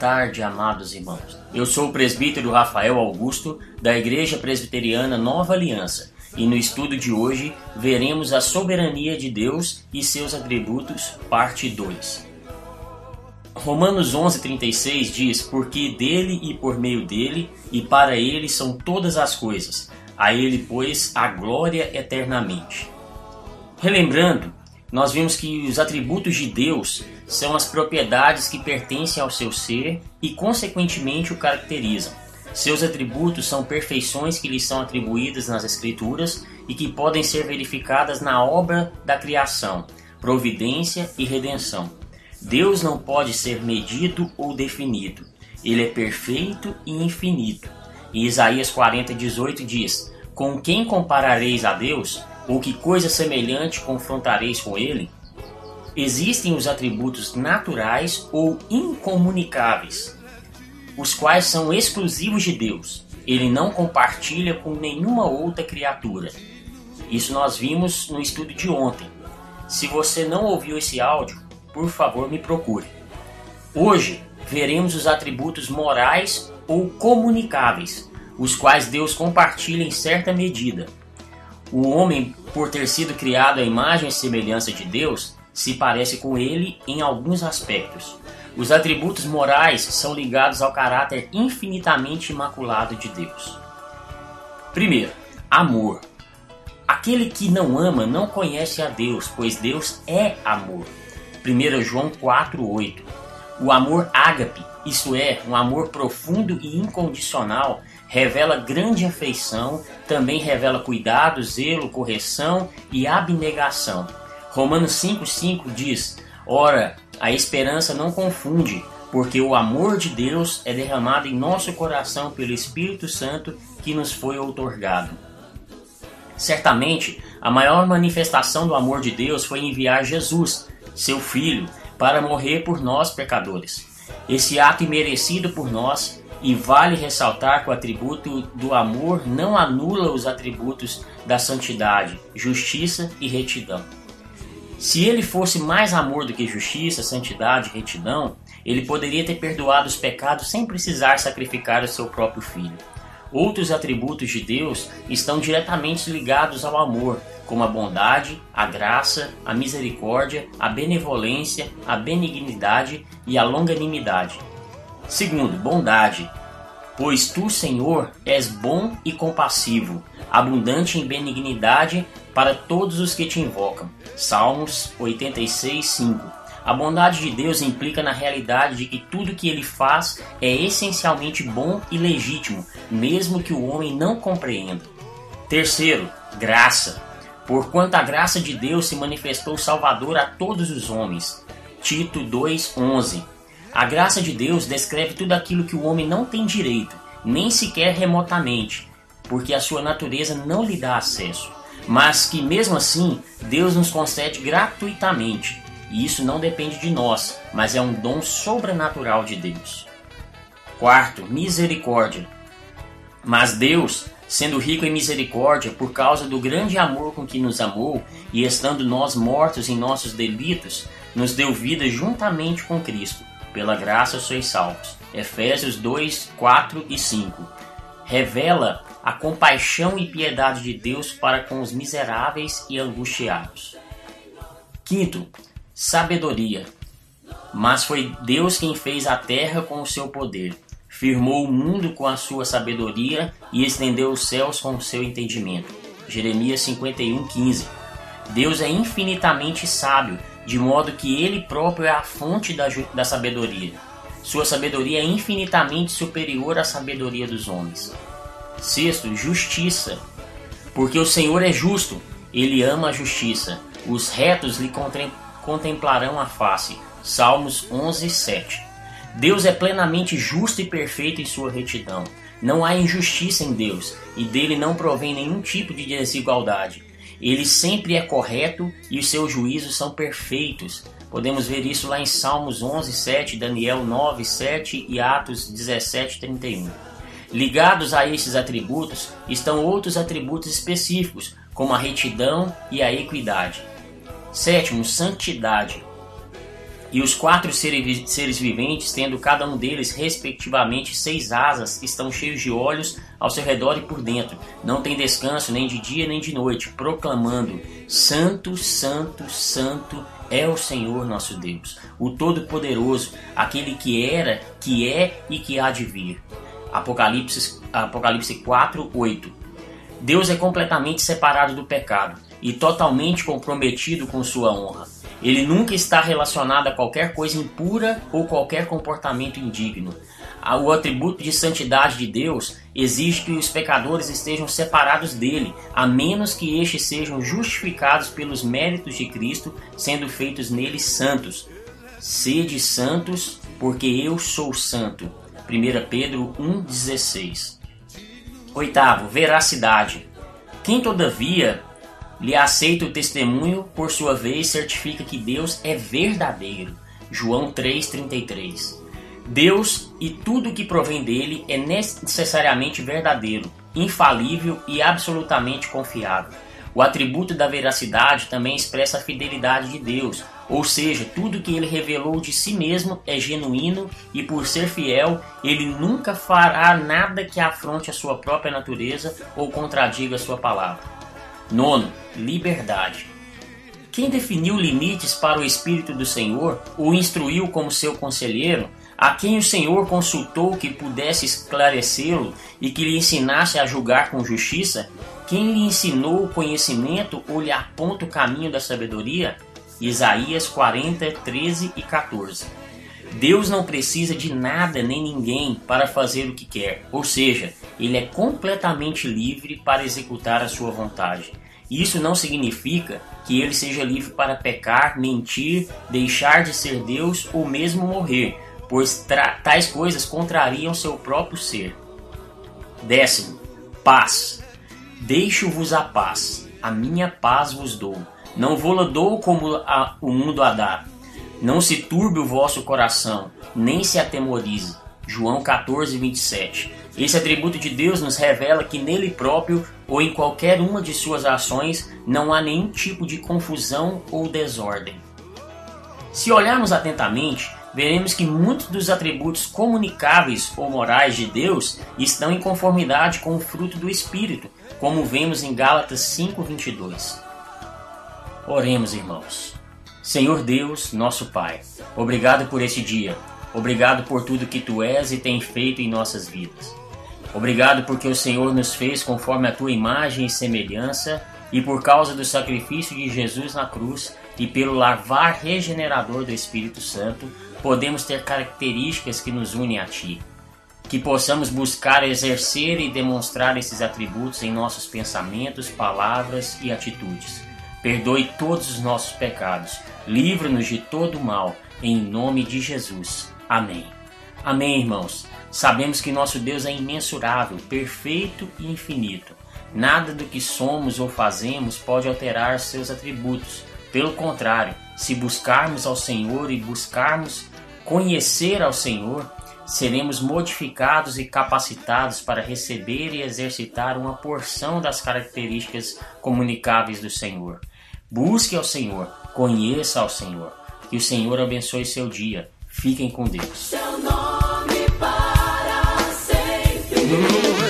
tarde, amados irmãos. Eu sou o presbítero Rafael Augusto, da Igreja Presbiteriana Nova Aliança, e no estudo de hoje veremos a soberania de Deus e seus atributos, parte 2. Romanos 11:36 diz: "Porque dele e por meio dele e para ele são todas as coisas. A ele, pois, a glória eternamente." Relembrando, nós vimos que os atributos de Deus são as propriedades que pertencem ao seu ser e, consequentemente, o caracterizam. Seus atributos são perfeições que lhe são atribuídas nas Escrituras e que podem ser verificadas na obra da criação, providência e redenção. Deus não pode ser medido ou definido. Ele é perfeito e infinito. E Isaías 40:18 diz: Com quem comparareis a Deus? Ou que coisa semelhante confrontareis com ele? Existem os atributos naturais ou incomunicáveis, os quais são exclusivos de Deus. Ele não compartilha com nenhuma outra criatura. Isso nós vimos no estudo de ontem. Se você não ouviu esse áudio, por favor me procure. Hoje veremos os atributos morais ou comunicáveis, os quais Deus compartilha em certa medida. O homem, por ter sido criado à imagem e semelhança de Deus, se parece com ele em alguns aspectos. Os atributos morais são ligados ao caráter infinitamente imaculado de Deus. Primeiro, amor. Aquele que não ama não conhece a Deus, pois Deus é amor. 1 João 4:8. O amor ágape, isto é, um amor profundo e incondicional, revela grande afeição, também revela cuidado, zelo, correção e abnegação. Romanos 5,5 diz: Ora, a esperança não confunde, porque o amor de Deus é derramado em nosso coração pelo Espírito Santo que nos foi outorgado. Certamente, a maior manifestação do amor de Deus foi enviar Jesus, seu Filho, para morrer por nós pecadores. Esse ato imerecido por nós e vale ressaltar que o atributo do amor não anula os atributos da santidade, justiça e retidão. Se ele fosse mais amor do que justiça, santidade e retidão, ele poderia ter perdoado os pecados sem precisar sacrificar o seu próprio filho. Outros atributos de Deus estão diretamente ligados ao amor, como a bondade, a graça, a misericórdia, a benevolência, a benignidade e a longanimidade. Segundo, bondade. Pois tu, Senhor, és bom e compassivo, abundante em benignidade para todos os que te invocam. Salmos 86, 5. A bondade de Deus implica na realidade de que tudo que ele faz é essencialmente bom e legítimo, mesmo que o homem não compreenda. Terceiro, graça. Porquanto a graça de Deus se manifestou salvador a todos os homens. Tito 2:11. A graça de Deus descreve tudo aquilo que o homem não tem direito, nem sequer remotamente, porque a sua natureza não lhe dá acesso, mas que mesmo assim Deus nos concede gratuitamente. E isso não depende de nós, mas é um dom sobrenatural de Deus. Quarto, misericórdia. Mas Deus, sendo rico em misericórdia, por causa do grande amor com que nos amou, e estando nós mortos em nossos delitos, nos deu vida juntamente com Cristo pela graça sois salvos. Efésios 2, 4 e 5. Revela a compaixão e piedade de Deus para com os miseráveis e angustiados. Quinto, sabedoria. Mas foi Deus quem fez a terra com o seu poder, firmou o mundo com a sua sabedoria e estendeu os céus com o seu entendimento. Jeremias 51, 15. Deus é infinitamente sábio de modo que ele próprio é a fonte da, da sabedoria. Sua sabedoria é infinitamente superior à sabedoria dos homens. Sexto, justiça. Porque o Senhor é justo, ele ama a justiça. Os retos lhe contemplarão a face. Salmos 11, 7. Deus é plenamente justo e perfeito em sua retidão. Não há injustiça em Deus, e dele não provém nenhum tipo de desigualdade. Ele sempre é correto e os seus juízos são perfeitos. Podemos ver isso lá em Salmos 11, 7, Daniel 9, 7 e Atos 17, 31. Ligados a esses atributos estão outros atributos específicos, como a retidão e a equidade. Sétimo, santidade. E os quatro seres viventes, tendo cada um deles respectivamente seis asas, estão cheios de olhos ao seu redor e por dentro. Não tem descanso nem de dia nem de noite, proclamando: Santo, Santo, Santo é o Senhor nosso Deus, o Todo-Poderoso, aquele que era, que é e que há de vir. Apocalipse, Apocalipse 4, 8. Deus é completamente separado do pecado e totalmente comprometido com sua honra. Ele nunca está relacionado a qualquer coisa impura ou qualquer comportamento indigno. O atributo de santidade de Deus exige que os pecadores estejam separados dele, a menos que estes sejam justificados pelos méritos de Cristo, sendo feitos neles santos. Sede santos, porque eu sou santo. 1 Pedro 1,16. Oitavo, veracidade. Quem, todavia, lhe aceita o testemunho, por sua vez, certifica que Deus é verdadeiro. João 3,33. Deus e tudo que provém dele é necessariamente verdadeiro, infalível e absolutamente confiável. O atributo da veracidade também expressa a fidelidade de Deus, ou seja, tudo que ele revelou de si mesmo é genuíno e, por ser fiel, ele nunca fará nada que afronte a sua própria natureza ou contradiga a sua palavra. Nono, liberdade. Quem definiu limites para o Espírito do Senhor, o instruiu como seu conselheiro, a quem o Senhor consultou que pudesse esclarecê-lo e que lhe ensinasse a julgar com justiça, quem lhe ensinou o conhecimento ou lhe aponta o caminho da sabedoria? Isaías 40, 13 e 14. Deus não precisa de nada nem ninguém para fazer o que quer, ou seja, ele é completamente livre para executar a sua vontade. Isso não significa que ele seja livre para pecar, mentir, deixar de ser Deus ou mesmo morrer, pois tais coisas contrariam seu próprio ser. Décimo, paz. Deixo-vos a paz, a minha paz vos dou. Não vou-la dou como a, o mundo a dá. Não se turbe o vosso coração, nem se atemorize. João 14, 27. Esse atributo de Deus nos revela que nele próprio ou em qualquer uma de suas ações não há nenhum tipo de confusão ou desordem. Se olharmos atentamente, veremos que muitos dos atributos comunicáveis ou morais de Deus estão em conformidade com o fruto do Espírito, como vemos em Gálatas 5:22. Oremos, irmãos. Senhor Deus, nosso Pai, obrigado por este dia. Obrigado por tudo que tu és e tem feito em nossas vidas. Obrigado porque o Senhor nos fez conforme a tua imagem e semelhança e por causa do sacrifício de Jesus na cruz e pelo lavar regenerador do Espírito Santo, podemos ter características que nos unem a ti. Que possamos buscar exercer e demonstrar esses atributos em nossos pensamentos, palavras e atitudes. Perdoe todos os nossos pecados, livra-nos de todo mal, em nome de Jesus. Amém. Amém, irmãos. Sabemos que nosso Deus é imensurável, perfeito e infinito. Nada do que somos ou fazemos pode alterar seus atributos. Pelo contrário, se buscarmos ao Senhor e buscarmos conhecer ao Senhor, seremos modificados e capacitados para receber e exercitar uma porção das características comunicáveis do Senhor. Busque ao Senhor, conheça ao Senhor. Que o Senhor abençoe seu dia. Fiquem com Deus. Lord.